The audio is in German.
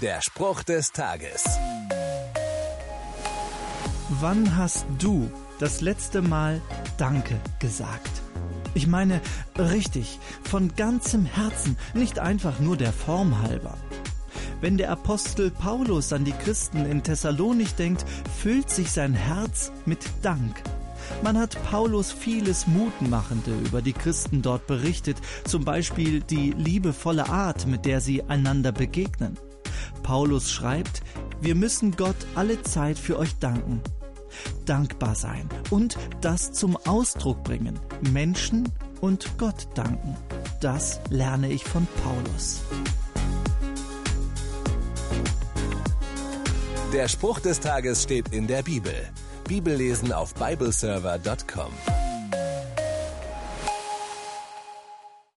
Der Spruch des Tages. Wann hast du das letzte Mal Danke gesagt? Ich meine, richtig, von ganzem Herzen, nicht einfach nur der Form halber. Wenn der Apostel Paulus an die Christen in Thessalonich denkt, füllt sich sein Herz mit Dank. Man hat Paulus vieles Mutmachende über die Christen dort berichtet, zum Beispiel die liebevolle Art, mit der sie einander begegnen. Paulus schreibt, wir müssen Gott alle Zeit für euch danken. Dankbar sein und das zum Ausdruck bringen. Menschen und Gott danken. Das lerne ich von Paulus. Der Spruch des Tages steht in der Bibel. Bibellesen auf bibleserver.com.